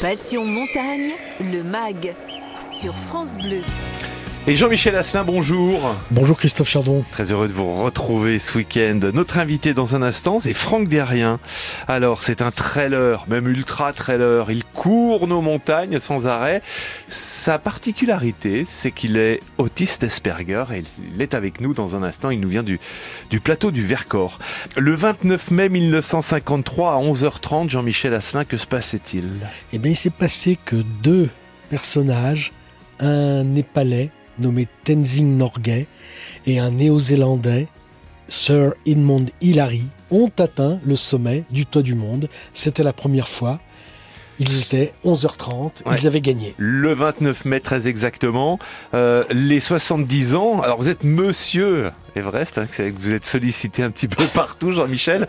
Passion montagne, le MAG sur France Bleu. Et Jean-Michel Asselin, bonjour. Bonjour Christophe Chardon. Très heureux de vous retrouver ce week-end. Notre invité dans un instant, c'est Franck Derrien. Alors, c'est un trailer, même ultra trailer. Il court nos montagnes sans arrêt. Sa particularité, c'est qu'il est autiste Asperger et il est avec nous dans un instant. Il nous vient du, du plateau du Vercors. Le 29 mai 1953 à 11h30, Jean-Michel Asselin, que se passait-il? Eh bien, il s'est passé que deux personnages, un Népalais nommé Tenzing Norgay et un Néo-Zélandais, Sir Edmund Hillary, ont atteint le sommet du toit du monde. C'était la première fois. Ils étaient 11h30, Ouais. ils avaient gagné. Le 29 mai très exactement. Euh, les 70 ans. Alors vous êtes monsieur Everest, hein, c'est que vous êtes sollicité un petit peu partout, Jean-Michel.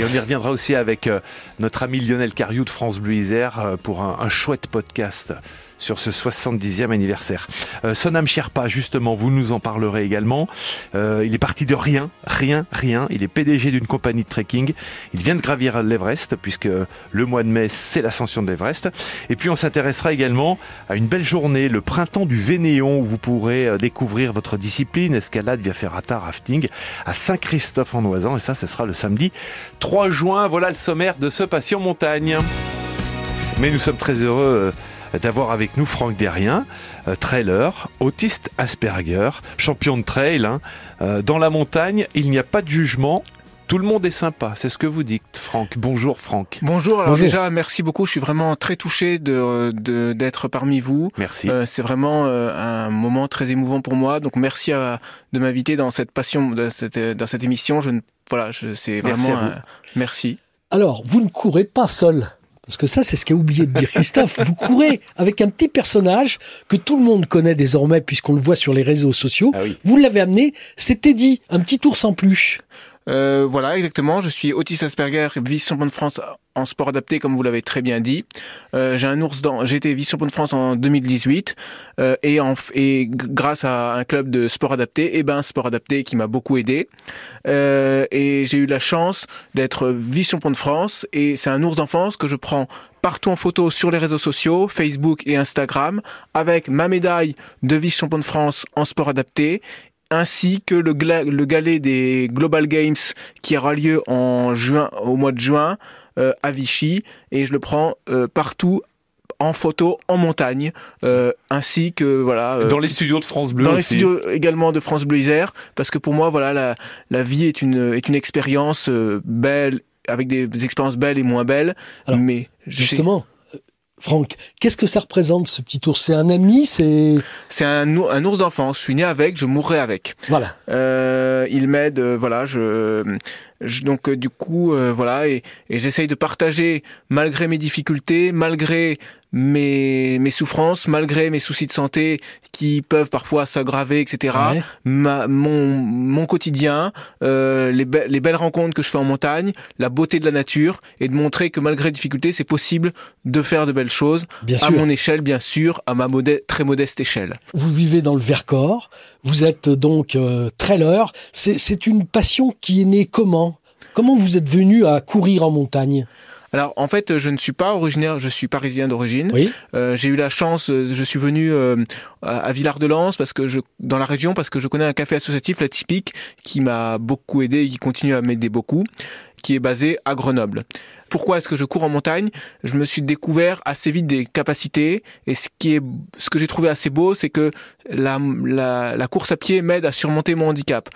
Et on y reviendra aussi avec euh, notre ami Lionel Cariou de France Bleu Isère euh, pour un, un chouette podcast sur ce 70e anniversaire. Euh, Sonam Sherpa, justement, vous nous en parlerez également. Euh, il est parti de rien, rien, rien. Il est PDG d'une compagnie de trekking. Il vient de gravir l'Everest, puisque le mois de mai, c'est l'ascension de l'Everest. Et puis on s'intéressera également à une belle journée, le printemps du Vénéon, où vous pourrez euh, découvrir votre discipline, escalade via ferrata, rafting, à Saint-Christophe-en-Oisan. Et ça, ce sera le samedi 3 juin. Voilà le sommaire de ce Passion Montagne. Mais nous sommes très heureux d'avoir avec nous Franck Derrien, euh, trailer, autiste Asperger, champion de trail. hein. Euh, dans la montagne, il n'y a pas de jugement. Tout le monde est sympa, c'est ce que vous dites, Franck. Bonjour, Franck. Bonjour, alors Bonjour. déjà merci beaucoup, je suis vraiment très touché de de- d'être parmi vous. Merci. Euh, c'est vraiment euh, un moment très émouvant pour moi, donc merci à- de m'inviter dans cette passion, de cette, dans cette émission. Je ne, voilà, je, c'est Merci vraiment à vous. un- merci. Alors, vous ne courez pas seul. Parce que ça, c'est ce qu'a oublié de dire Christophe. vous courez avec un petit personnage que tout le monde connaît désormais puisqu'on le voit sur les réseaux sociaux. Ah oui. Vous l'avez amené, c'est Teddy, un petit ours en peluche. Euh, voilà, exactement. Je suis autiste Asperger, vice-champion de France en sport adapté, comme vous l'avez très bien dit. Euh, j'ai un ours dans. J'ai été vice-champion de France en 2018 euh, et, grâce à un club de sport adapté, et ben sport adapté qui m'a beaucoup aidé. Euh, et j'ai eu la chance d'être vice-champion de France et c'est un ours d'enfance que je prends partout en photo sur les réseaux sociaux, Facebook et Instagram, avec ma médaille de vice-champion de France en sport adapté ainsi que le, le galet des Global Games qui aura lieu en juin, au mois de juin à Vichy et je le prends euh, partout en photo en montagne euh, ainsi que voilà euh, Dans les studios de France Bleu dans les studios également de France Bleu Isère parce que pour moi voilà la, la vie est une est une expérience euh, belle avec des expériences belles et moins belles. Alors, mais Justement, euh, Franck, qu'est-ce que ça représente ce petit ours? C'est un ami C'est c'est un, ou- un ours d'enfance. Je suis né avec je mourrai avec. Voilà. Euh, il m'aide, euh, voilà, je, je- donc euh, du coup, euh, voilà, et, et j'essaye de partager malgré mes difficultés, malgré mes, mes souffrances, malgré mes soucis de santé qui peuvent parfois s'aggraver, etc. Ouais. Ma, mon, mon quotidien, euh, les, be- les belles rencontres que je fais en montagne, la beauté de la nature, et de montrer que malgré les difficultés, c'est possible de faire de belles choses, Bien à sûr. mon échelle, bien sûr, à ma modeste, très modeste échelle. Vous vivez dans le Vercors. Vous êtes donc euh, trailer. C'est une passion qui est née comment? Comment vous êtes venu à courir en montagne Alors en fait, je ne suis pas originaire, je suis parisien d'origine. Oui. Euh, j'ai eu la chance, euh, je suis venu euh, à à Villard-de-Lans parce que je dans la région parce que je connais un café associatif, la Typique, qui m'a beaucoup aidé et qui continue à m'aider beaucoup, qui est basé à Grenoble. Pourquoi est-ce que je cours en montagne Je me suis découvert assez vite des capacités et ce qui est ce que j'ai trouvé assez beau, c'est que la, la, la course à pied m'aide à surmonter mon handicap.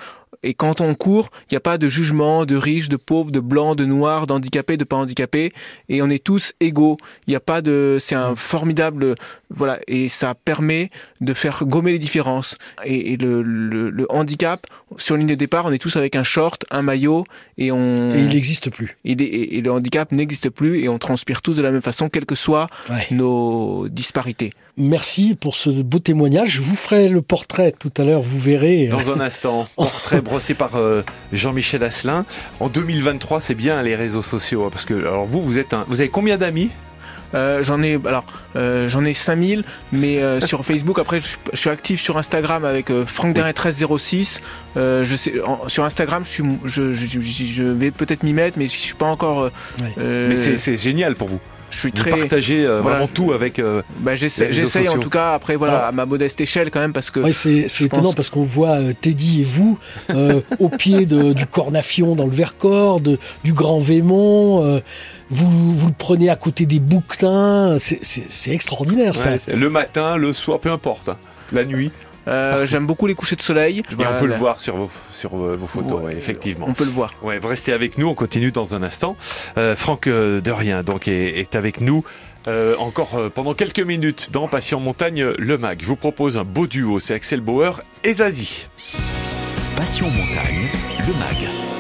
Et quand on court, il n'y a pas de jugement de riche, de pauvre, de blanc, de noir, d'handicapé, de pas handicapé, et on est tous égaux. Il n'y a pas de, c'est un formidable, voilà, et ça permet de faire gommer les différences. Et, et le, le, le handicap, sur ligne de départ, on est tous avec un short, un maillot, et on, Et il n'existe plus. et le handicap n'existe plus, et on transpire tous de la même façon, quelles que soient Ouais. nos disparités. Merci pour ce beau témoignage. Je vous ferai le portrait tout à l'heure, vous verrez. Dans un instant, portrait brossé par euh, Jean-Michel Asselin. En 2023, c'est bien les réseaux sociaux, hein, parce que alors vous, vous êtes un, vous avez combien d'amis? Euh, j'en ai alors euh, j'en ai 5000 mais euh, sur Facebook après je, je suis actif sur Instagram avec Franck Derret 1306 euh, je sais en- sur Instagram je suis je, je, vais peut-être m'y mettre mais je suis pas encore Mais c'est génial pour vous. Je suis très. partagez euh, voilà. vraiment tout avec. euh, Bah, j'essaye en tout cas. Après, voilà, Alors- à ma modeste échelle quand même, parce que. Ouais, c'est étonnant pense- parce qu'on voit euh, Teddy et vous euh, au pied de- du Cornafion dans le Vercors, de- du Grand Vémont. euh, vous, vous le prenez à côté des bouquetins. C'est- extraordinaire ça. ouais, le matin, le soir, peu importe. hein. La nuit. Euh, j'aime beaucoup les couchers de soleil. Et Voilà, on peut le là, voir sur vos, sur vos vos photos, Ouais, ouais, effectivement. On peut le voir. Ouais, vous restez avec nous, on continue dans un instant. Euh, Franck euh, de Rien donc est, est avec nous euh, encore euh, pendant quelques minutes dans Passion Montagne Le Mag. Je vous propose un beau duo, c'est Axel Bauer et Zazie. Passion Montagne, le MAG.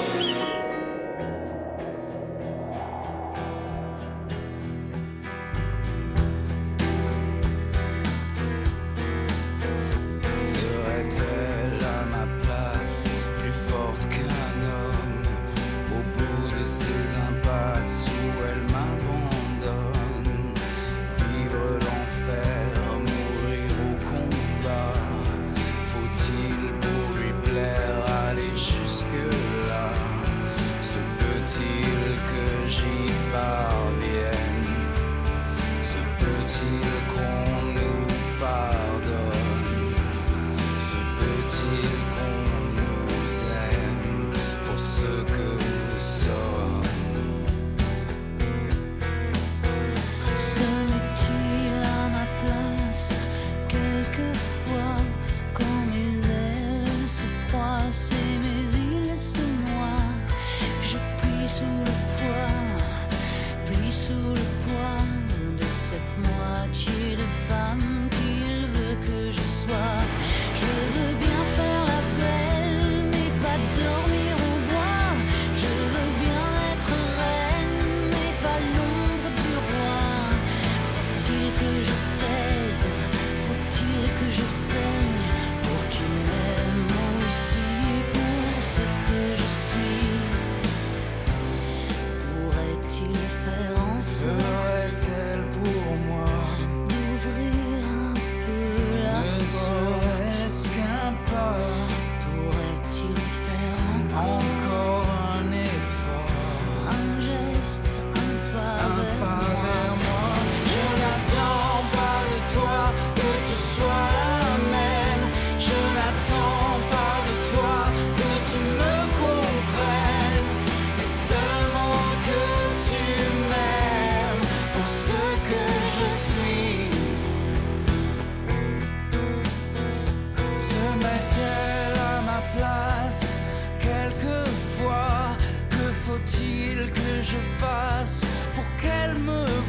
faut-il que je fasse pour qu'elle me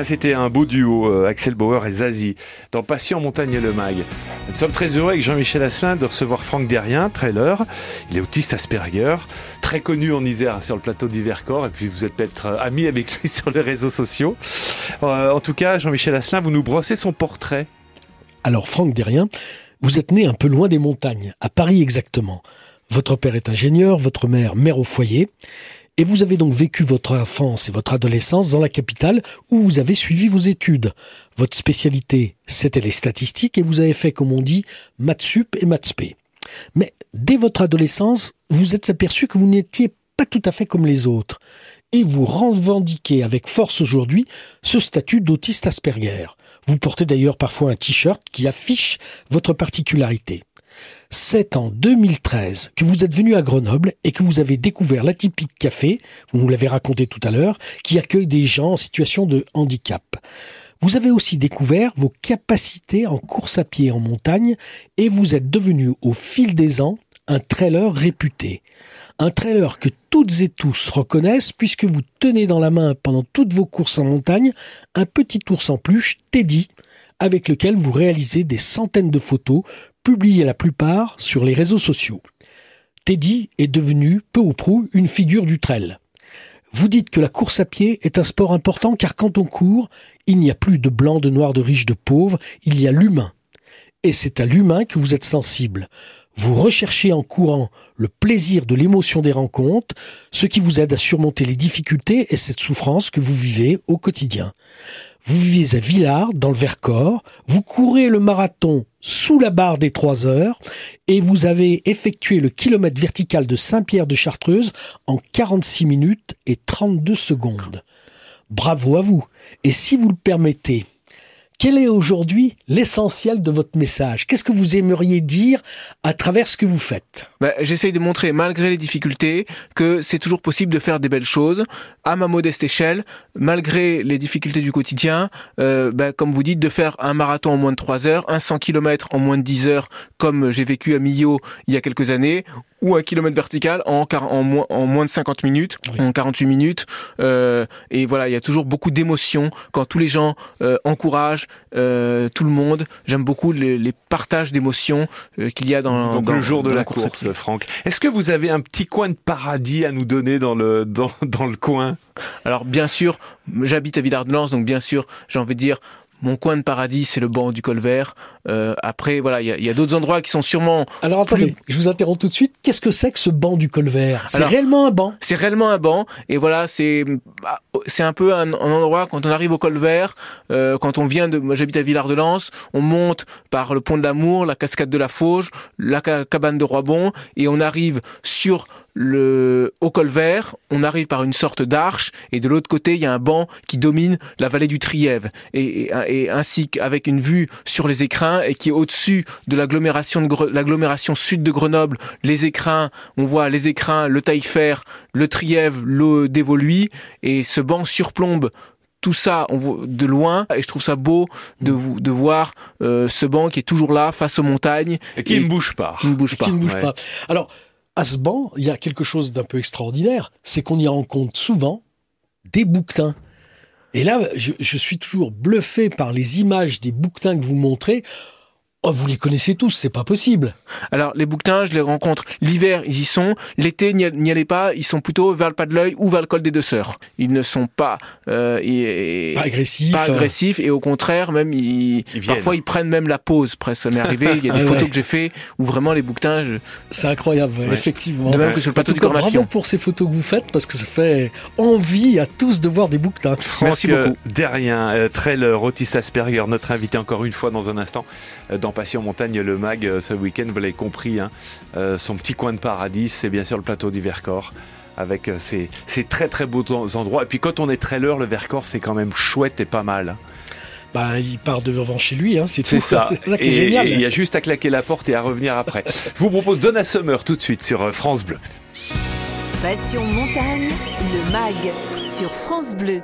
Ah, C'était un beau duo, euh, Axel Bauer et Zazie, dans Passion Montagne et le Mag. Nous sommes très heureux avec Jean-Michel Asselin de recevoir Franck Derrien, trailer. Il est autiste Asperger, très connu en Isère hein, sur le plateau d'Hivercor, et puis vous êtes peut-être euh, ami avec lui sur les réseaux sociaux. Euh, en tout cas, Jean-Michel Asselin, vous nous brossez son portrait. Alors Franck Derrien, vous êtes né un peu loin des montagnes, à Paris exactement. Votre père est ingénieur, votre mère mère au foyer, et vous avez donc vécu votre enfance et votre adolescence dans la capitale où vous avez suivi vos études. Votre spécialité, c'était les statistiques et vous avez fait, comme on dit, maths sup et maths. Mais dès votre adolescence, vous êtes aperçu que vous n'étiez pas tout à fait comme les autres. Et vous revendiquez avec force aujourd'hui ce statut d'autiste Asperger. Vous portez d'ailleurs parfois un t-shirt qui affiche votre particularité. C'est en 2013 que vous êtes venu à Grenoble et que vous avez découvert l'Atypique Café, vous nous l'avez raconté tout à l'heure, qui accueille des gens en situation de handicap. Vous avez aussi découvert vos capacités en course à pied en montagne et vous êtes devenu au fil des ans un trailer réputé. Un trailer que toutes et tous reconnaissent puisque vous tenez dans la main pendant toutes vos courses en montagne un petit ours en peluche, Teddy, avec lequel vous réalisez des centaines de photos, publiées la plupart sur les réseaux sociaux. Teddy est devenu, peu ou prou, une figure du trail. Vous dites que la course à pied est un sport important car quand on court, il n'y a plus de blanc, de noir, de riche, de pauvre, il y a l'humain. Et c'est à l'humain que vous êtes sensible. Vous recherchez en courant le plaisir de l'émotion des rencontres, ce qui vous aide à surmonter les difficultés et cette souffrance que vous vivez au quotidien. Vous vivez à Villars, dans le Vercors, vous courez le marathon sous la barre des 3 heures et vous avez effectué le kilomètre vertical de Saint-Pierre de Chartreuse en 46 minutes et 32 secondes. Bravo à vous. Et si vous le permettez, quel est aujourd'hui l'essentiel de votre message? Qu'est-ce que vous aimeriez dire à travers ce que vous faites? Bah, J'essaye de montrer, malgré les difficultés, que c'est toujours possible de faire des belles choses, à ma modeste échelle, malgré les difficultés du quotidien, euh, bah, comme vous dites, de faire un marathon en moins de 3 heures, un 100 km en moins de 10 heures, comme j'ai vécu à Millau il y a quelques années, ou un kilomètre vertical en, quar- en, moins, en moins de 50 minutes, Oui. en 48 minutes. Euh, et voilà, il y a toujours beaucoup d'émotions quand tous les gens euh, encouragent euh, tout le monde. J'aime beaucoup les, les partages d'émotions euh, qu'il y a dans, Donc dans- le jour de la course. Franck. Est-ce que vous avez un petit coin de paradis à nous donner dans le, dans, dans le coin? Alors bien sûr, j'habite à Villard-de-Lans, donc bien sûr, j'ai envie de dire, mon coin de paradis, c'est le banc du Colvert. Euh, après, voilà, il y a, a d'autres endroits qui sont sûrement... Alors attendez, Plus- je vous interromps tout de suite. Qu'est-ce que c'est que ce banc du colvert? C'est réellement un banc? C'est réellement un banc, et voilà, c'est bah, c'est un peu un, un endroit, quand on arrive au Colvert, euh, quand on vient de... Moi, j'habite à Villard-de-Lans, on monte par le pont de l'Amour, la cascade de la Fauge, la ca- cabane de Roibon, et on arrive sur le au Colvert, on arrive par une sorte d'arche et de l'autre côté il y a un banc qui domine la vallée du Trièvre et, et, et ainsi qu'avec une vue sur les écrins et qui est au-dessus de l'agglomération de Gre- l'agglomération sud de Grenoble, les écrins, on voit les écrins, le Taillefer, le Trièvre, le Dévoluy et ce banc surplombe tout ça on voit de loin et je trouve ça beau de, de voir euh, ce banc qui est toujours là face aux montagnes Et qui Et- ne bouge pas. qui ne bouge pas. qui ne bouge ouais. pas. Alors, à ce banc, il y a quelque chose d'un peu extraordinaire, c'est qu'on y rencontre souvent des bouquetins. Et là, je, suis toujours bluffé par les images des bouquetins que vous montrez. Oh, vous les connaissez tous, c'est pas possible. Alors les bouquetins, je les rencontre l'hiver, ils y sont. L'été, n'y allez pas, ils sont plutôt vers le pas de l'œil ou vers le col des deux sœurs. Ils ne sont pas, euh, et- et- Pas agressif. pas euh, agressifs et au contraire, même ils, Ils viennent. parfois ils prennent même la pause. Presque, ça m'est arrivé. Il y a des Ah photos ouais. que j'ai fait où vraiment les bouquetins, je- C'est incroyable, ouais, effectivement. de même Ouais. que sur le plateau du cas, bravo pour ces photos que vous faites parce que ça fait envie à tous de voir des bouquetins. Merci beaucoup. euh, Derrien, euh, trailer Otis Asperger, notre invité encore une fois dans un instant euh, dans Passion Montagne, le mag euh, ce week-end, vous l'avez compris, hein, euh, son petit coin de paradis, c'est bien sûr le plateau du Vercors avec euh, ces, ces très très beaux en- endroits. Et puis quand on est trailer, le Vercors, c'est quand même chouette et pas mal. Ben, il part devant chez lui, hein, c'est tout. C'est ça. C'est ça qui Et est génial. et il y a juste à claquer la porte et à revenir après. Je vous propose Donna Summer tout de suite sur France Bleu. Passion montagne, le MAG sur France Bleu.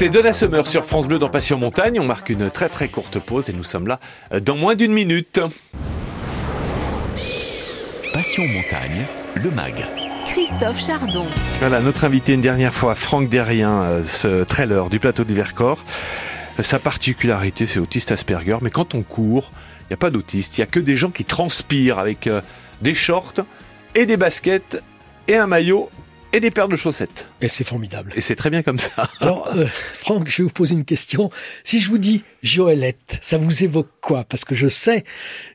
C'était Donna Summer sur France Bleu dans Passion Montagne. On marque une très très courte pause et nous sommes là euh, dans moins d'une minute. Passion Montagne, le MAG. Christophe Chardon. Voilà, notre invité une dernière fois, Franck Derrien, euh, ce trailer du plateau du Vercors. Sa particularité, c'est autiste Asperger, mais quand on court, il n'y a pas d'autiste, il n'y a que des gens qui transpirent avec euh, des shorts et des baskets et un maillot et des paires de chaussettes. Et c'est formidable. Et c'est très bien comme ça. Alors, euh, Franck, je vais vous poser une question. Si je vous dis Joëlette, ça vous évoque quoi? Parce que je sais,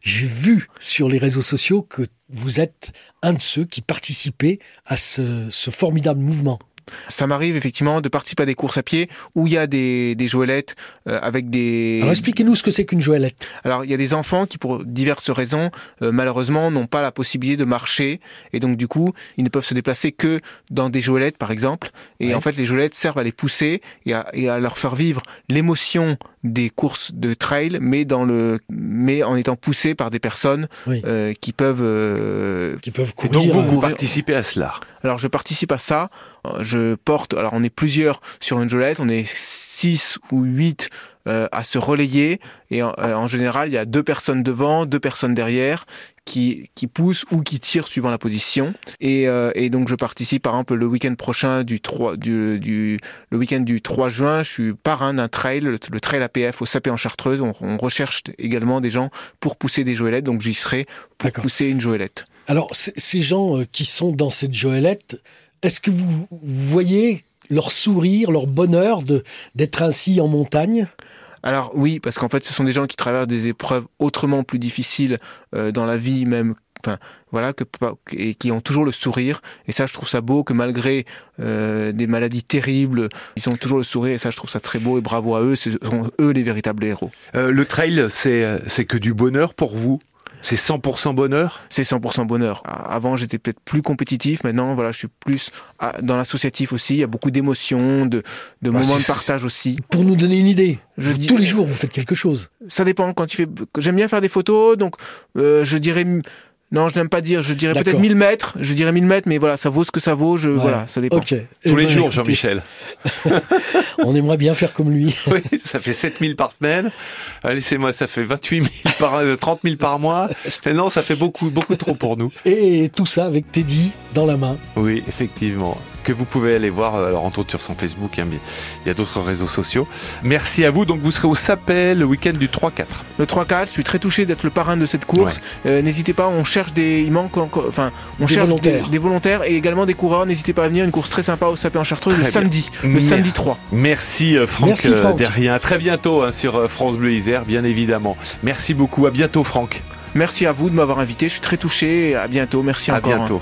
j'ai vu sur les réseaux sociaux que vous êtes un de ceux qui participaient à ce, ce formidable mouvement. Ça m'arrive effectivement de participer à des courses à pied où il y a des, des joëlettes euh, avec des... Alors expliquez-nous ce que c'est qu'une Joëlette. Alors il y a des enfants qui pour diverses raisons euh, malheureusement n'ont pas la possibilité de marcher et donc du coup ils ne peuvent se déplacer que dans des joëlettes par exemple et Ouais. en fait les joëlettes servent à les pousser et à, et à leur faire vivre l'émotion des courses de trail mais dans le mais en étant poussés par des personnes Oui. euh, qui peuvent euh, Qui peuvent courir. donc vous, vous participez à cela? alors je participe à ça, Euh, je porte, alors on est plusieurs sur une jolette, on est six ou huit euh, à se relayer. Et en, euh, en général il y a deux personnes devant, deux personnes derrière qui, qui poussent ou qui tirent suivant la position. Et, euh, et donc je participe par exemple le week-end prochain du 3 du, du le week-end du 3 juin je suis parrain d'un trail le, le trail APF au Sapé en Chartreuse. On, on recherche également des gens pour pousser des joëlettes. Donc j'y serai pour pousser une joëlette. Alors, ces gens euh, qui sont dans cette Joëlette, est-ce que vous voyez leur sourire, leur bonheur de d'être ainsi en montagne? Alors oui, parce qu'en fait, ce sont des gens qui traversent des épreuves autrement plus difficiles euh, dans la vie, même, enfin, voilà, que, et qui ont toujours le sourire. Et ça, je trouve ça beau que malgré euh, des maladies terribles, ils ont toujours le sourire. Et ça, je trouve ça très beau. Et bravo à eux, ce sont eux les véritables héros. Euh, le trail, c'est que du bonheur pour vous? C'est 100% bonheur C'est 100% bonheur. Avant, j'étais peut-être plus compétitif. Maintenant, voilà, je suis plus ah, dans l'associatif aussi. Il y a beaucoup d'émotions, de, de Bah, moments de partage aussi. Pour nous donner une idée, Je vous, dis- tous les jours, vous faites quelque chose. ça dépend quand il fait j'aime bien faire des photos donc euh, je dirais non je n'aime pas dire je dirais peut-être D'accord. 1000 mètres je dirais 1000 mètres mais voilà ça vaut ce que ça vaut je Ouais. voilà ça dépend Ok. Tous Eh les ben, jours, Jean-Michel. On aimerait bien faire comme lui. Oui, ça fait 7 000 par semaine. Laissez-moi, ça fait 28 000 par, euh, 30 000 par mois. Non, ça fait beaucoup, beaucoup trop pour nous. Et tout ça avec Teddy dans la main. Oui, effectivement. Que vous pouvez aller voir, euh, alors entre autres sur son Facebook, hein, mais il y a d'autres réseaux sociaux. Merci à vous. Donc vous serez au Sapel le week-end du 3-4. le 3-4 je suis très touché d'être le parrain de cette course Euh, n'hésitez pas on cherche des il manque encore enfin on Des cherche volontaires. Des, des volontaires et également des coureurs n'hésitez pas à venir une course très sympa au Sapé en Chartreuse le bien. samedi le samedi 3 Merci euh, Franck, Merci, Franck. Derrien. À très bientôt hein, sur France Bleu Isère, bien évidemment. Merci beaucoup. À bientôt, Franck. merci à vous de m'avoir invité je suis très touché à bientôt merci À encore hein. bientôt.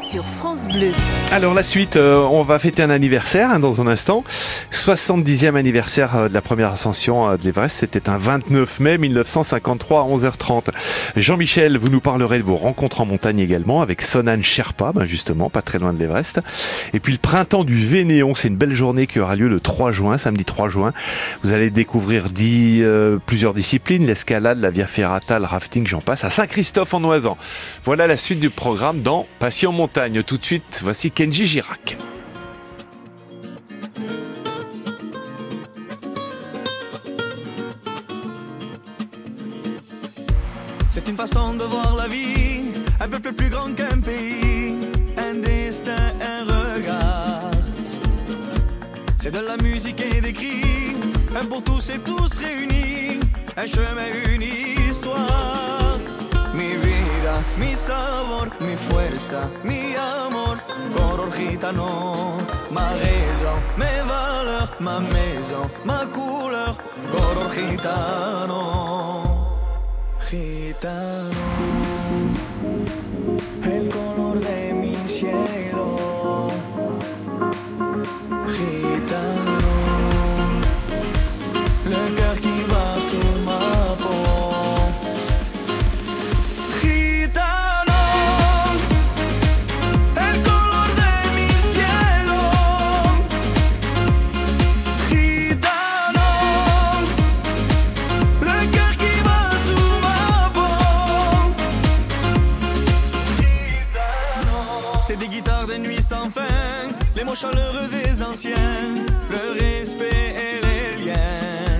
sur France Bleu. Alors la suite, euh, on va fêter un anniversaire hein, dans un instant. 70e anniversaire euh, de la première ascension euh, de l'Everest. C'était un 29 mai 1953 à 11h30. Jean-Michel, vous nous parlerez de vos rencontres en montagne également avec Sonan Sherpa, ben justement, pas très loin de l'Everest. Et puis le printemps du Vénéon, c'est une belle journée qui aura lieu le 3 juin, samedi 3 juin. Vous allez découvrir dix, plusieurs disciplines, l'escalade, la via ferrata, le rafting, j'en passe, à Saint-Christophe en Oisan. Voilà la suite du programme dans Passion Montagne. Tout de suite, voici Kenji Girac. C'est une façon de voir la vie, un peuple plus grand qu'un pays, un destin, un regard. C'est de la musique et des cris, un pour tous et tous réunis, un chemin, vida, mi sabor, mi fuerza, mi amor, color gitano. Ma raison, mes valeurs, ma maison, ma couleur, color gitano. Gitano, el color de mi cielo. Gitano, chaleureux des anciens, le respect et les liens.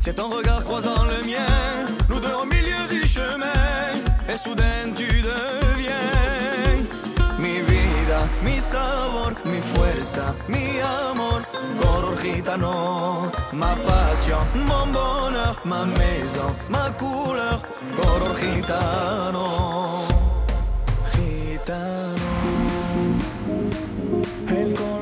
C'est ton regard croisant le mien, nous deux au milieu du chemin, et soudain tu deviens. Mi vida, mi sabor, mi fuerza, mi amor, color ma passion, mon bonheur, ma maison, ma couleur, color gitano, gitano, el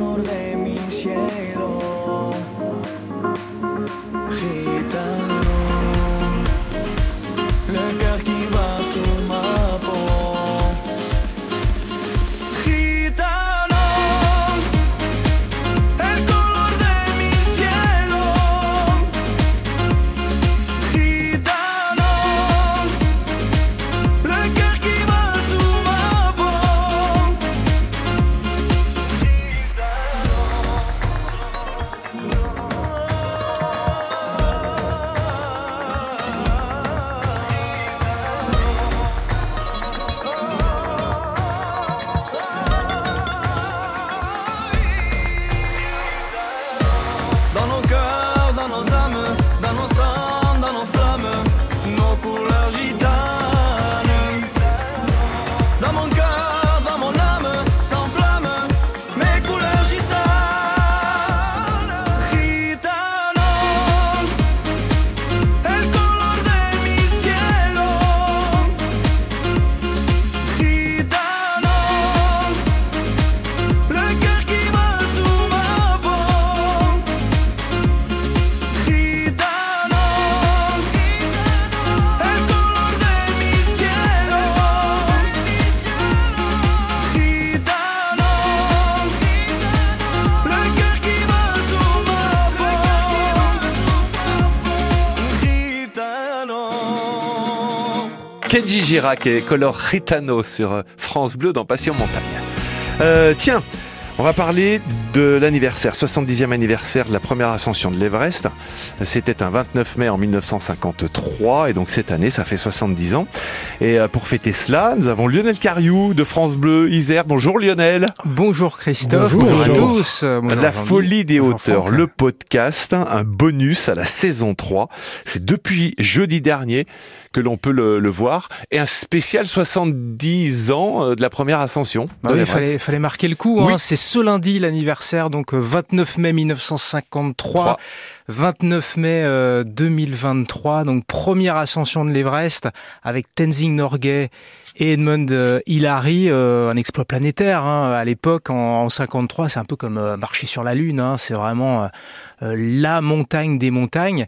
Girac et Color Ritano sur euh, France Bleu dans Passion Montagne. Euh, tiens, on va parler de l'anniversaire, 70e anniversaire de la première ascension de l'Everest. C'était un 29 mai en 1953 et donc cette année, ça fait 70 ans. Et euh, pour fêter cela, nous avons Lionel Cariou de France Bleu Isère. Bonjour Lionel. Bonjour Christophe, Bonjour. bonjour, à tous. Euh, bonjour La folie des bonjour hauteurs, Franck. le podcast, un bonus à la saison 3. C'est depuis jeudi dernier que l'on peut le, le voir. Et un spécial 70 ans euh, de la première ascension. Bah oui, il fallait, fallait marquer le coup. Oui. Hein. C'est ce lundi l'anniversaire, donc euh, 29 mai 1953, Trois. 29 mai euh, 2023, donc première ascension de l'Everest avec Tenzing Norgay et Edmund euh, Hillary, euh, un exploit planétaire hein. à l'époque en, en 53, c'est un peu comme euh, marcher sur la lune. Hein. C'est vraiment euh, euh, la montagne des montagnes.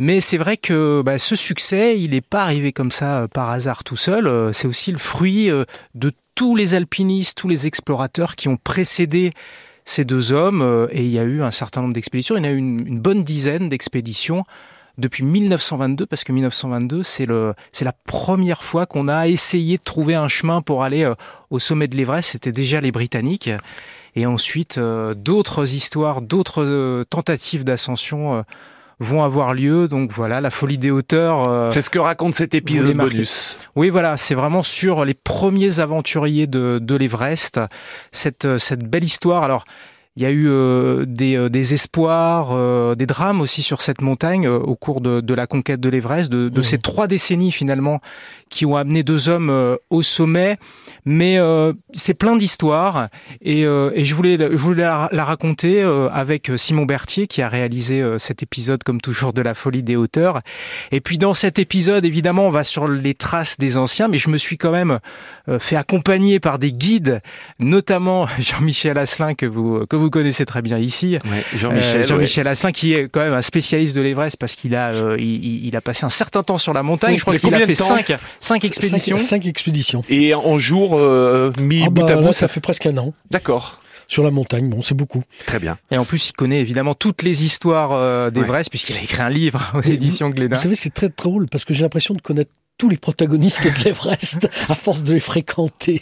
Mais c'est vrai que bah, ce succès, il n'est pas arrivé comme ça euh, par hasard tout seul. Euh, C'est aussi le fruit euh, de tous les alpinistes, tous les explorateurs qui ont précédé ces deux hommes. Et il y a eu un certain nombre d'expéditions. Il y en a eu une, une bonne dizaine d'expéditions depuis 1922, parce que 1922, c'est le, c'est la première fois qu'on a essayé de trouver un chemin pour aller au sommet de l'Everest. C'était déjà les Britanniques. Et ensuite, d'autres histoires, d'autres tentatives d'ascension vont avoir lieu. Donc voilà, la folie des hauteurs. euh, C'est ce que raconte cet épisode bonus. oui, voilà, c'est vraiment sur les premiers aventuriers de, de l'Everest. Cette, cette belle histoire. Alors, il y a eu euh, des, euh, des espoirs, euh, des drames aussi sur cette montagne euh, au cours de, de la conquête de l'Everest, de, de Mhm. ces trois décennies finalement qui ont amené deux hommes euh, au sommet. Mais euh, c'est plein d'histoires et, euh, et je voulais, je voulais la, la raconter euh, avec Simon Berthier qui a réalisé euh, cet épisode comme toujours de la folie des hauteurs. Et puis dans cet épisode, évidemment, on va sur les traces des anciens, mais je me suis quand même euh, fait accompagner par des guides, notamment Jean-Michel Asselin que vous que vous connaissez très bien ici. Ouais, Jean-Michel. Euh, ouais. Asselin qui est quand même un spécialiste de l'Everest parce qu'il a euh, il, a passé un certain temps sur la montagne. Oui, je crois qu'il a fait temps cinq cinq expéditions. Cinq, cinq expéditions. Et en jour euh, mis Ah bout bah, à bout, là, ça fait presque un an D'accord. sur la montagne. Bon, c'est beaucoup. Très bien. Et en plus, il connaît évidemment toutes les histoires euh, d'Everest puisqu'il a écrit un livre aux Mais éditions Glénat. Vous savez, c'est très drôle parce que j'ai l'impression de connaître tous les protagonistes de l'Everest à force de les fréquenter,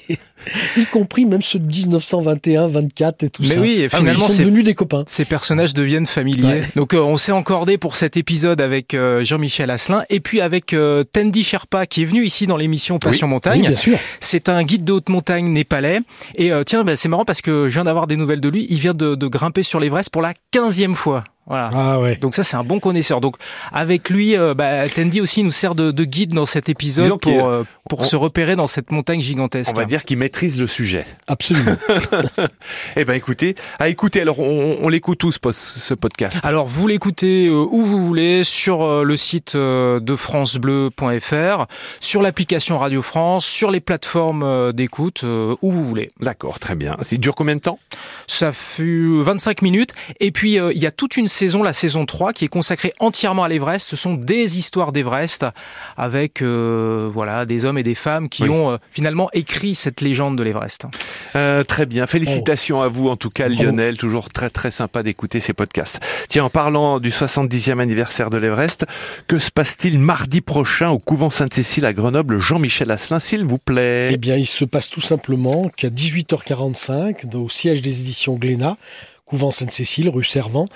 y compris même ceux de 1921, 24 et tout Mais ça. oui, et Ah finalement, ils sont devenus des copains. Ces personnages deviennent familiers. Ouais. Donc euh, on s'est encordé pour cet épisode avec euh, Jean-Michel Asselin et puis avec euh, Tendi Sherpa qui est venu ici dans l'émission Passion Oui, Montagne. bien sûr. C'est un guide de haute montagne népalais. Et euh, tiens, bah, c'est marrant parce que je viens d'avoir des nouvelles de lui. Il vient de, de grimper sur l'Everest pour la quinzième fois. Voilà. Ah ouais. Donc ça, c'est un bon connaisseur. Donc avec lui, euh, bah, Tendi aussi nous sert de, de guide dans cet épisode Disons qu'il- pour, euh, pour on- se repérer dans cette montagne On gigantesque. va dire qu'il maîtrise le sujet. Absolument. Eh ben écoutez, à écouter. Alors on, on l'écoute tous ce, podcast. Alors vous l'écoutez euh, où vous voulez sur euh, le site euh, de francebleu.fr, sur l'application Radio France, sur les plateformes euh, d'écoute euh, où vous voulez. D'accord, très bien. Il dure combien de temps? Ça fut 25 minutes et puis euh, il y a toute une saison, la saison 3 qui est consacrée entièrement à l'Everest. Ce sont des histoires d'Everest avec euh, voilà des hommes et des femmes qui Oui. ont euh, finalement écrit cette légende de l'Everest. Euh, Très bien. Félicitations à vous en tout cas. Lionel. Toujours très très sympa d'écouter ces podcasts. Tiens, en parlant du 70e anniversaire de l'Everest, que se passe-t-il mardi prochain au couvent Sainte-Cécile à Grenoble? Jean-Michel Asselin, s'il vous plaît. Eh bien, il se passe tout simplement qu'à 18h45, au siège des éditions Glénat, couvent Sainte-Cécile, rue Servant,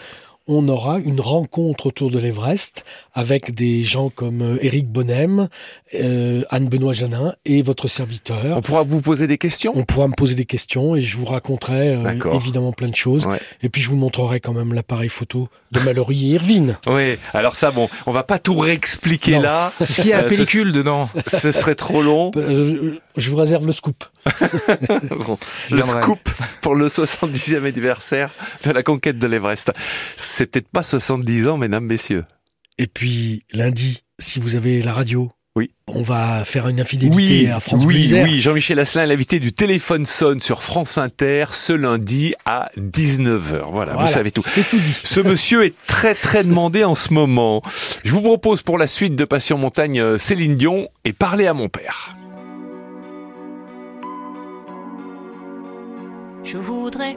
on aura une rencontre autour de l'Everest avec des gens comme euh, Éric Bonnem, euh, Anne-Benoît Janin et votre serviteur. On pourra vous poser des questions? On pourra me poser des questions et je vous raconterai euh, évidemment plein de choses. Ouais. Et puis je vous montrerai quand même l'appareil photo de Mallory et Irvine. Oui, alors ça, bon, on va pas tout réexpliquer Non. là. S'il y a la Euh, ce- pellicule dedans, Ce serait trop long. Je vous réserve le scoop. Bon, le scoop pour le 70e anniversaire de la conquête de l'Everest. C'est peut-être pas 70 ans, mesdames, messieurs. Et puis lundi, si vous avez la radio, Oui. on va faire une infidélité Oui, à France oui, oui. Jean-Michel Asselin, l'invité du téléphone sonne sur France Inter ce lundi à 19h. Voilà, Voilà, vous savez tout. C'est tout dit. Ce monsieur est très très demandé en ce moment. Je vous propose pour la suite de Passion Montagne euh, Céline Dion et parler à mon père. Je voudrais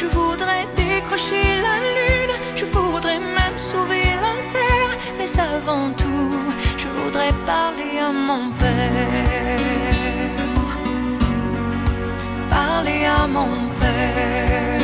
Je voudrais décrocher la lune, je voudrais même sauver la terre, mais avant tout, je voudrais parler à mon père. Parler à mon père.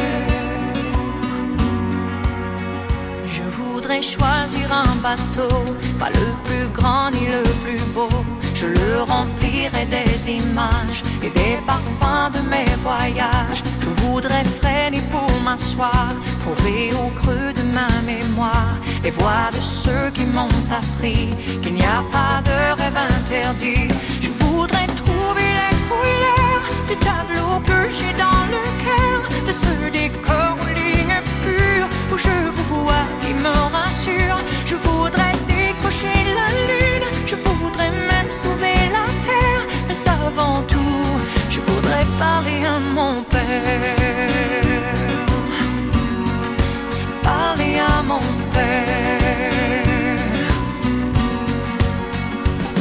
Je voudrais choisir un bateau, pas le plus grand ni le plus beau. Je le remplirai des images et des parfums de mes voyages. Je voudrais freiner pour m'asseoir, trouver au creux de ma mémoire les voix de ceux qui m'ont appris qu'il n'y a pas de rêve interdit. Je voudrais trouver les couleurs du tableau que j'ai dans le cœur, de ce décor aux lignes pures où je vous vois qui me rassure. Je voudrais décrocher la lune, je voudrais même sauver la terre, mais avant tout, parler à mon père. Parler à mon père.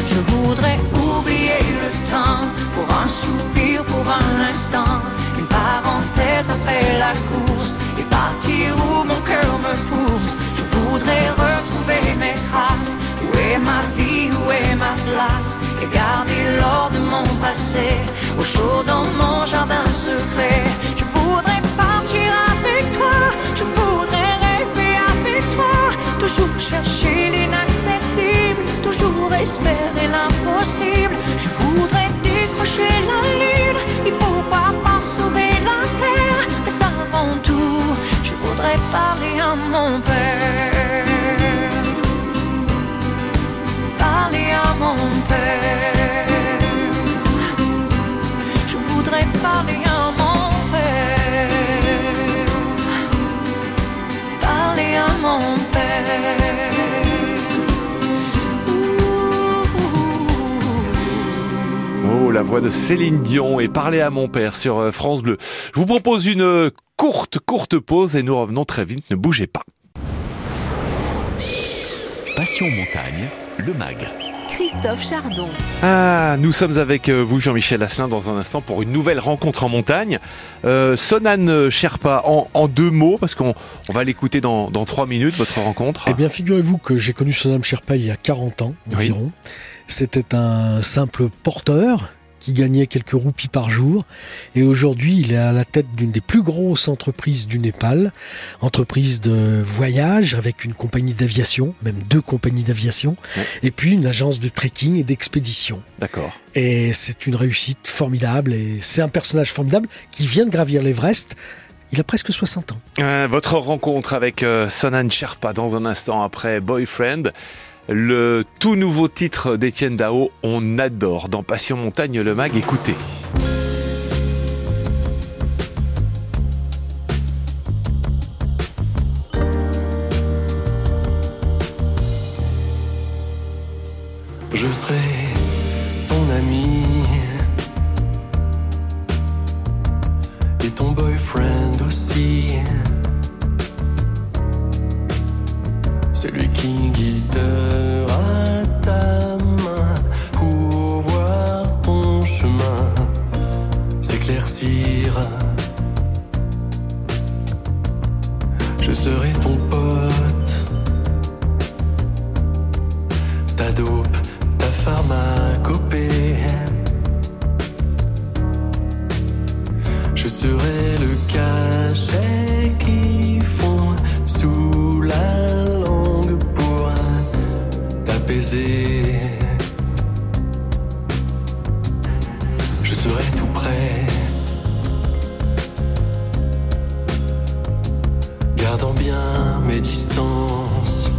Je voudrais oublier le temps pour un soupir, pour un instant, une parenthèse après la course et partir où mon cœur me pousse. Je voudrais retrouver mes traces. Où est ma vie, où est ma place? Et garder l'or de mon passé au chaud mon jardin secret. Je voudrais partir avec toi, je voudrais rêver avec toi, toujours chercher l'inaccessible, toujours espérer l'impossible. Je voudrais décrocher la lune et pourquoi pas sauver la terre, mais avant tout, je voudrais parler à mon père. Parler à mon père. à mon père. À mon père. Oh, la voix de Céline Dion et parler à mon père sur euh, France Bleu. Je vous propose une euh, courte, courte pause et nous revenons très vite. Ne bougez pas. Passion Montagne, le MAG. Christophe Chardon. Ah, nous sommes avec euh, vous, Jean-Michel Asselin, dans un instant pour une nouvelle rencontre en montagne. Euh, Sonan Sherpa, en, en deux mots, parce qu'on on va l'écouter dans, dans trois minutes, votre rencontre. Eh bien, figurez-vous que j'ai connu Sonam Sherpa il y a 40 ans environ. C'était un simple porteur qui gagnait quelques roupies par jour. Et aujourd'hui, il est à la tête d'une des plus grosses entreprises du Népal, entreprise de voyage avec une compagnie d'aviation, même deux compagnies d'aviation, Ouais. et puis une agence de trekking et d'expédition. D'accord. Et c'est une réussite formidable et c'est un personnage formidable qui vient de gravir l'Everest. Il a presque 60 ans. Euh, votre rencontre avec euh, Sonan Sherpa dans un instant après Boyfriend. Le tout nouveau titre d'Étienne Dao, on adore. Dans Passion Montagne, le mag, écoutez. Je serai ton ami et ton boyfriend aussi. Celui qui guidera ta main pour voir ton chemin s'éclaircir. Je serai ton pote, ta dope, ta pharmacopée. Je serai le cachet qui fond sous la Je serai tout près, gardant bien mes distances.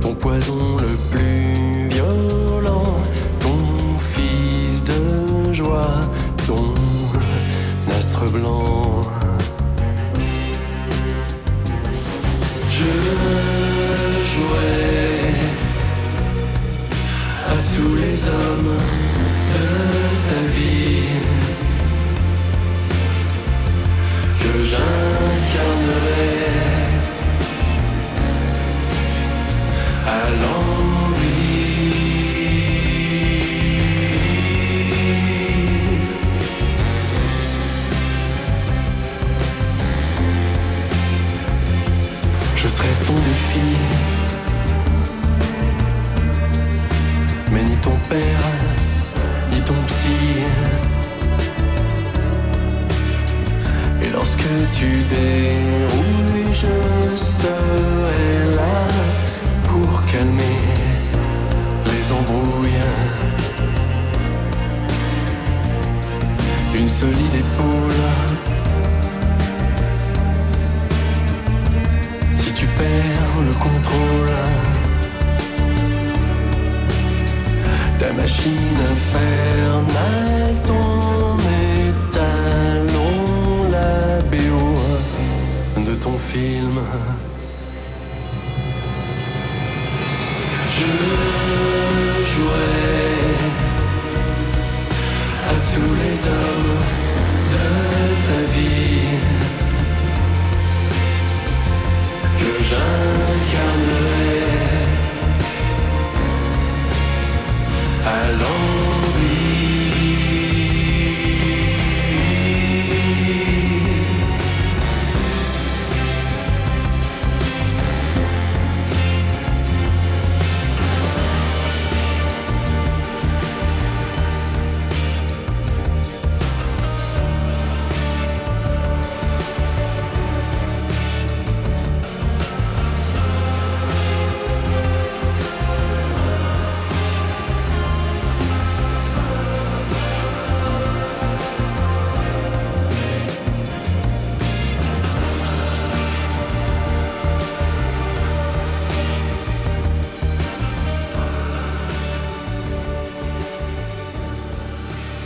Ton poison le plus violent, ton fils de joie, ton astre blanc.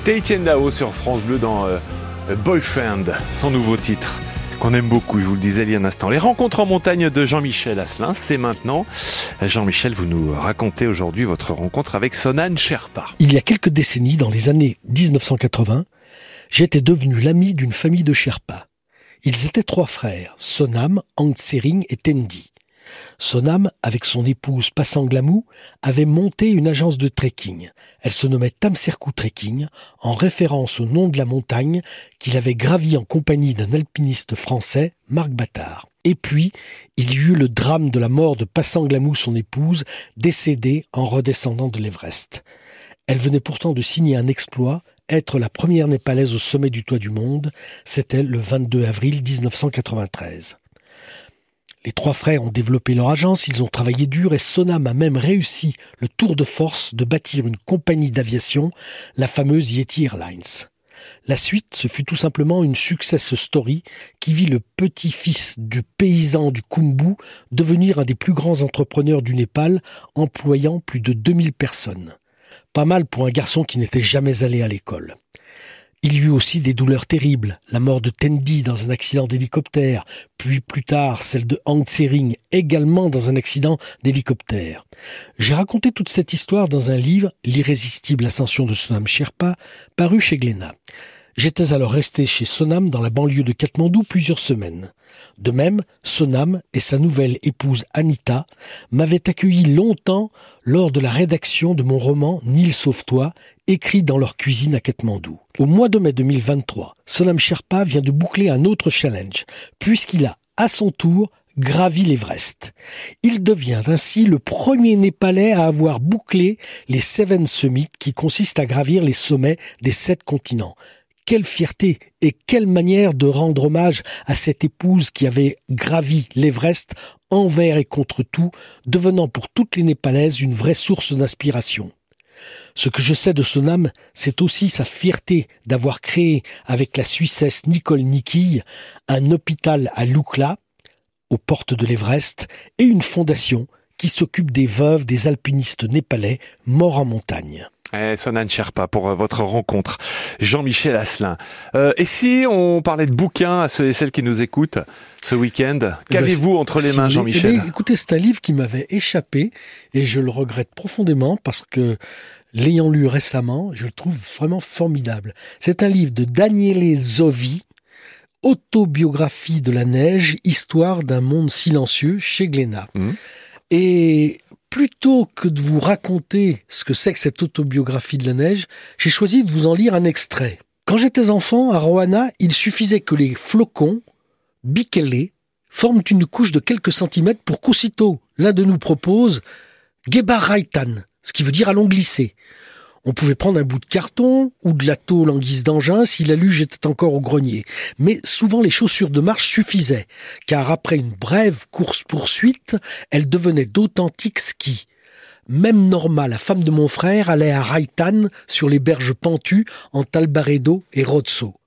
C'était Etienne Dao sur France Bleu dans euh, Boyfriend, son nouveau titre. qu'on aime beaucoup, je vous le disais il y a un instant. Les rencontres en montagne de Jean-Michel Asselin, c'est maintenant. Jean-Michel, vous nous racontez aujourd'hui votre rencontre avec Sonan Sherpa. Il y a quelques décennies, dans les années 1980, j'étais devenu l'ami d'une famille de Sherpas. Ils étaient trois frères, Sonam, Angsering et Tendi. Sonam, avec son épouse Passanglamou, avait monté une agence de trekking. Elle se nommait Tamserku Trekking, en référence au nom de la montagne qu'il avait gravi en compagnie d'un alpiniste français, Marc Battard. Et puis, il y eut le drame de la mort de Passanglamou, son épouse, décédée en redescendant de l'Everest. Elle venait pourtant de signer un exploit, être la première népalaise au sommet du toit du monde, c'était le 22 avril 1993. Les trois frères ont développé leur agence, ils ont travaillé dur et Sonam a même réussi le tour de force de bâtir une compagnie d'aviation, la fameuse Yeti Airlines. La suite, ce fut tout simplement une success story qui vit le petit-fils du paysan du Kumbu devenir un des plus grands entrepreneurs du Népal, employant plus de 2000 personnes. Pas mal pour un garçon qui n'était jamais allé à l'école. Il y eut aussi des douleurs terribles, la mort de Tendi dans un accident d'hélicoptère, puis plus tard celle de Hang Tsering également dans un accident d'hélicoptère. J'ai raconté toute cette histoire dans un livre, L'irrésistible ascension de Sonam Sherpa, paru chez Glénat. J'étais alors resté chez Sonam dans la banlieue de Katmandou plusieurs semaines. De même, Sonam et sa nouvelle épouse Anita m'avaient accueilli longtemps lors de la rédaction de mon roman Nil sauve-toi, écrit dans leur cuisine à Katmandou. Au mois de mai 2023, Sonam Sherpa vient de boucler un autre challenge, puisqu'il a, à son tour, gravi l'Everest. Il devient ainsi le premier Népalais à avoir bouclé les Seven Summits qui consistent à gravir les sommets des sept continents quelle fierté et quelle manière de rendre hommage à cette épouse qui avait gravi l'Everest envers et contre tout, devenant pour toutes les Népalaises une vraie source d'inspiration. Ce que je sais de son âme, c'est aussi sa fierté d'avoir créé avec la Suissesse Nicole Nicky un hôpital à Lukla, aux portes de l'Everest, et une fondation qui s'occupe des veuves des alpinistes népalais morts en montagne. Eh, Sonan Sherpa pour euh, votre rencontre. Jean-Michel Asselin. Euh, et si on parlait de bouquins à ceux et celles qui nous écoutent ce week-end Qu'avez-vous entre les Si mains, Jean-Michel eh bien, Écoutez, c'est un livre qui m'avait échappé et je le regrette profondément parce que l'ayant lu récemment, je le trouve vraiment formidable. C'est un livre de Daniele Zovi, Autobiographie de la neige, histoire d'un monde silencieux chez Glénat. Mhm. Et plutôt que de vous raconter ce que c'est que cette autobiographie de la neige, j'ai choisi de vous en lire un extrait. Quand j'étais enfant, à Roana, il suffisait que les flocons, bicellés, forment une couche de quelques centimètres pour qu'aussitôt l'un de nous propose Gebar Raitan, ce qui veut dire allons glisser. On pouvait prendre un bout de carton ou de la tôle en guise d'engin si la luge était encore au grenier. Mais souvent les chaussures de marche suffisaient, car après une brève course-poursuite, elles devenaient d'authentiques skis. Même Norma, la femme de mon frère, allait à Raitan sur les berges pentues en Talbaredo et Rozzo.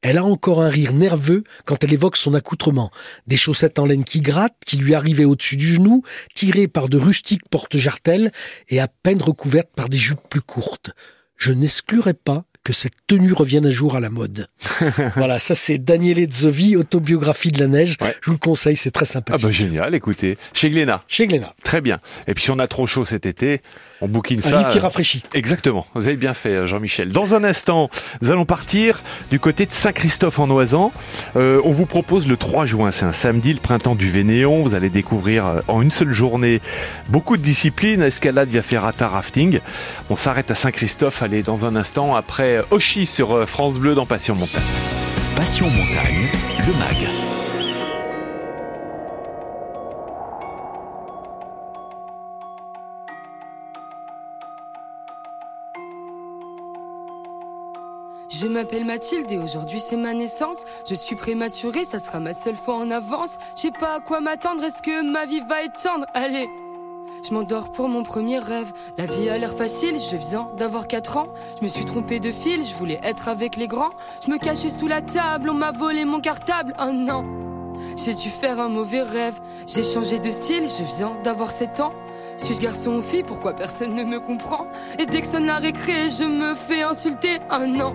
Elle a encore un rire nerveux quand elle évoque son accoutrement. Des chaussettes en laine qui grattent, qui lui arrivaient au-dessus du genou, tirées par de rustiques porte-jartelles et à peine recouvertes par des jupes plus courtes. Je n'exclurais pas que cette tenue revienne un jour à la mode. voilà, ça c'est Daniele Zovi, autobiographie de la neige. Ouais. Je vous le conseille, c'est très Ah sympathique. bah génial, écoutez. Chez Glénat, Chez Glénat. très bien. Et puis si on a trop chaud cet été, on bouquine Un ça. livre qui euh, rafraîchit. Exactement, vous avez bien fait euh, Jean-Michel. Dans un instant, nous allons partir du côté de Saint-Christophe en Oisan. Euh, on vous propose le 3 juin, c'est un samedi, le printemps du Vénéon. Vous allez découvrir en une seule journée beaucoup de disciplines, escalade via ferrata, rafting. On s'arrête à Saint-Christophe, allez dans un instant après euh, Oshi sur euh, France Bleu dans Passion Montagne. Passion Montagne, le MAG. Je m'appelle Mathilde et aujourd'hui c'est ma naissance. Je suis prématurée, ça sera ma seule fois en avance. Je sais pas à quoi m'attendre, est-ce que ma vie va être tendre Allez je m'endors pour mon premier rêve. La vie a l'air facile, je viens d'avoir 4 ans. Je me suis trompée de fil, je voulais être avec les grands. Je me cachais sous la table, on m'a volé mon cartable. Oh non, j'ai dû faire un mauvais rêve. J'ai changé de style, je viens d'avoir 7 ans. Suis-je garçon ou fille? Pourquoi personne ne me comprend? Et dès que sonne la récré, je me fais insulter. Oh non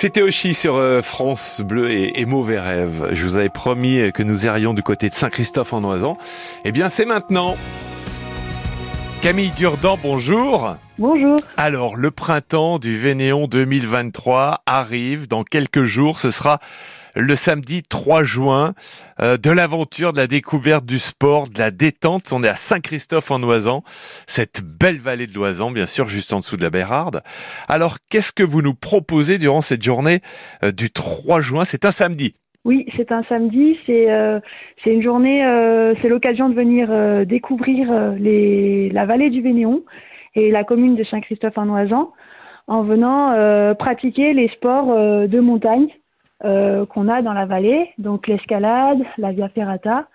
C'était Oshi sur euh, France Bleu et, et Mauvais Rêve. Je vous avais promis que nous irions du côté de Saint-Christophe en Oisan. Eh bien, c'est maintenant. Camille Durdan, bonjour. Bonjour. Alors, le printemps du Vénéon 2023 arrive dans quelques jours. Ce sera le samedi 3 juin euh, de l'aventure, de la découverte du sport, de la détente. On est à Saint-Christophe en Oisan, cette belle vallée de l'Oisan, bien sûr, juste en dessous de la Bérarde. Alors, qu'est-ce que vous nous proposez durant cette journée euh, du 3 juin? C'est un samedi. Oui, c'est un samedi, c'est euh, une journée, c'est l'occasion de venir découvrir la vallée du Vénéon et la commune de Saint-Christophe-en-Oisan en venant euh, pratiquer les sports de montagne euh, qu'on a dans la vallée, donc l'escalade, la via ferrata,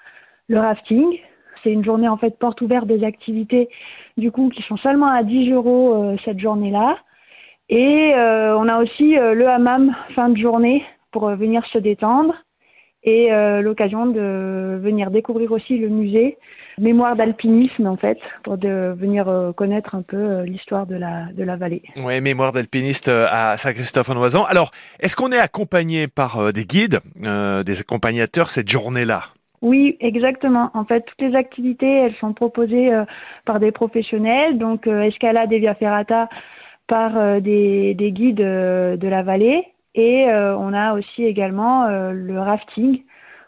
le rafting. C'est une journée en fait porte ouverte des activités du coup qui sont seulement à 10 euros euh, cette journée-là. Et euh, on a aussi euh, le hammam fin de journée pour euh, venir se détendre et euh, l'occasion de venir découvrir aussi le musée mémoire d'alpinisme en fait pour de venir euh, connaître un peu euh, l'histoire de la de la vallée. Oui, mémoire d'alpiniste euh, à Saint-Christophe en Oisan. Alors, est-ce qu'on est accompagné par des guides, euh, des accompagnateurs cette journée-là? Oui, exactement. En fait, toutes les activités, elles sont proposées euh, par des professionnels, donc euh, escalade et via ferrata par des, des guides de la vallée. Et on a aussi également le rafting,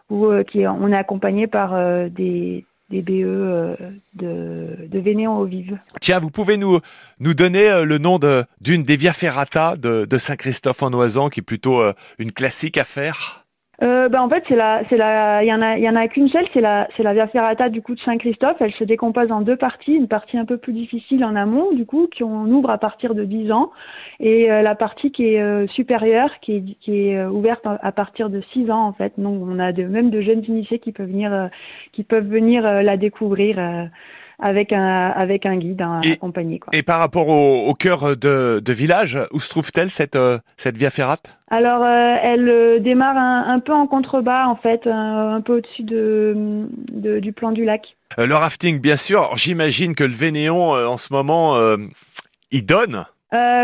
où qui on est accompagné par des, des BE euh, de, de Vénéon aux Vives. Tiens, vous pouvez nous nous donner euh, le nom de d'une des Via Ferrata de, de Saint-Christophe en Oisan, qui est plutôt euh, une classique à faire? Euh, bah, en fait, c'est la, c'est la, il y en a, il y en a qu'une seule, c'est la, c'est la Via Ferrata du coup de Saint-Christophe. Elle se décompose en deux parties, une partie un peu plus difficile en amont, du coup, qui on ouvre à partir de 10 ans, et euh, la partie qui est euh, supérieure, qui est, qui est euh, ouverte à partir de 6 ans en fait. Donc, on a de, même de jeunes initiés qui peuvent venir, euh, qui peuvent venir euh, la découvrir. Avec un avec un guide hein, Et- accompagné quoi. Et par rapport au, au cœur de, de village, où se trouve-t-elle cette, euh, cette Via Ferrate Alors, euh, elle euh, démarre un, un peu en contrebas, en fait, un, un peu au-dessus de, de- du plan du lac. Euh, Le rafting, bien sûr. J'imagine que le Vénéon, euh, en ce moment, il donne.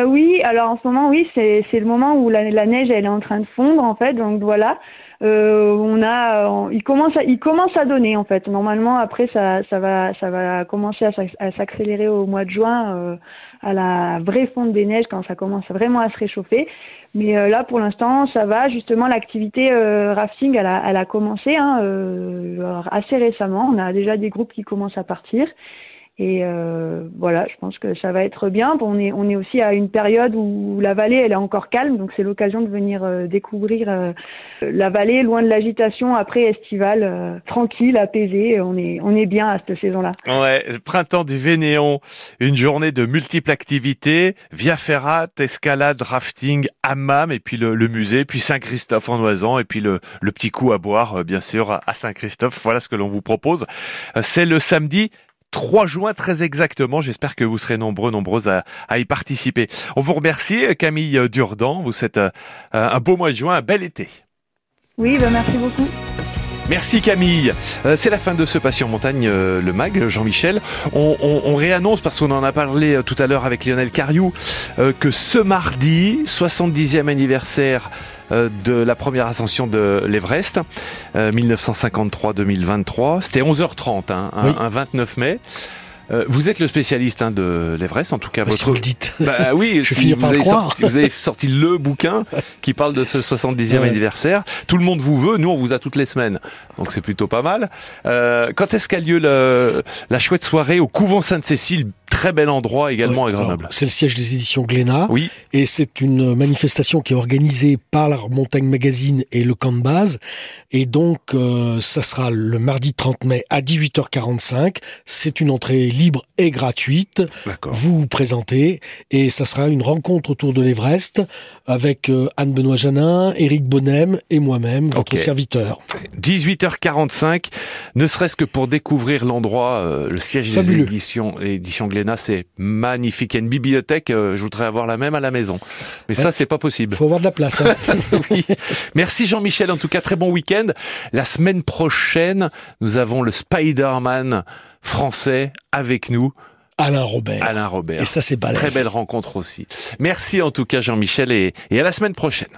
Oui, alors en ce moment, oui, c'est c'est le moment où la, la neige, elle est en train de fondre, en fait. Donc voilà, Euh, on a, on- il commence, à, il commence à donner, en fait. Normalement, après, ça, ça va, ça va commencer à s'ac- à s'accélérer au mois de juin, euh, à la vraie fonte des neiges, quand ça commence vraiment à se réchauffer. Mais euh, là, pour l'instant, ça va. Justement, l'activité euh, rafting, elle a, elle a commencé hein, euh, assez récemment. On a déjà des groupes qui commencent à partir. Et euh, voilà, je pense que ça va être bien. On est, on est aussi à une période où la vallée, elle est encore calme, donc c'est l'occasion de venir euh, découvrir euh, la vallée, loin de l'agitation après estivale, tranquille, apaisée. On est, on est bien à cette saison-là. Ouais, le printemps du Vénéon, une journée de multiples activités, via ferrate, escalade, rafting, hammam, et puis le, musée, puis Saint-Christophe en Oisan, et puis le, petit coup à boire, bien sûr, à Saint-Christophe. Voilà ce que l'on vous propose. C'est le samedi 3 juin très exactement. J'espère que vous serez nombreux, nombreuses à, à y participer. On vous remercie, Camille Durdan. Vous souhaite euh, un beau mois de juin, un bel été. Oui, ben merci beaucoup. Merci Camille. Euh, c'est la fin de ce Passion Montagne, euh, le mag, Jean-Michel. On, on- on réannonce, parce qu'on en a parlé euh, tout à l'heure avec Lionel Cariou, euh, que ce mardi, 70e anniversaire euh, de la première ascension de l'Everest, euh, 1953-2023, c'était 11h30, hein, un, Oui. un 29 mai. Euh, vous êtes le spécialiste hein, de l'Everest, en tout cas Bah, si votre vous le dites. bah oui, Je si vous, avez sorti, vous avez sorti le bouquin qui parle de ce 70e Ouais. anniversaire. Tout le monde vous veut, nous on vous a toutes les semaines, donc c'est plutôt pas mal. Euh, quand est-ce qu'a lieu le- la chouette soirée au couvent Sainte-Cécile Très bel endroit également Ouais, à Grenoble. C'est le siège des éditions Glénat. Oui, Et c'est une manifestation qui est organisée par la Montagne Magazine et le camp de base. Et donc, euh, ça sera le mardi 30 mai à 18h45. C'est une entrée libre et gratuite. d'accord. Vous vous présentez et ça sera une rencontre autour de l'Everest avec euh, Anne-Benoît Janin, Éric Bonnem et moi-même, votre serviteur. 18h45, ne serait-ce que pour découvrir l'endroit, euh, le siège Fabuleux. des éditions, éditions Glénat, c'est magnifique. Il y a une bibliothèque, euh, je voudrais avoir la même à la maison. Mais ça, Ouais. c'est pas possible. Il faut avoir de la place. hein. Oui. Merci Jean-Michel, en tout cas très bon week-end. La semaine prochaine, nous avons le Spider-Man français avec nous, Alain Robert. Alain Robert. Et ça, c'est balèze. Très belle rencontre aussi. Merci en tout cas Jean-Michel et, et à la semaine prochaine.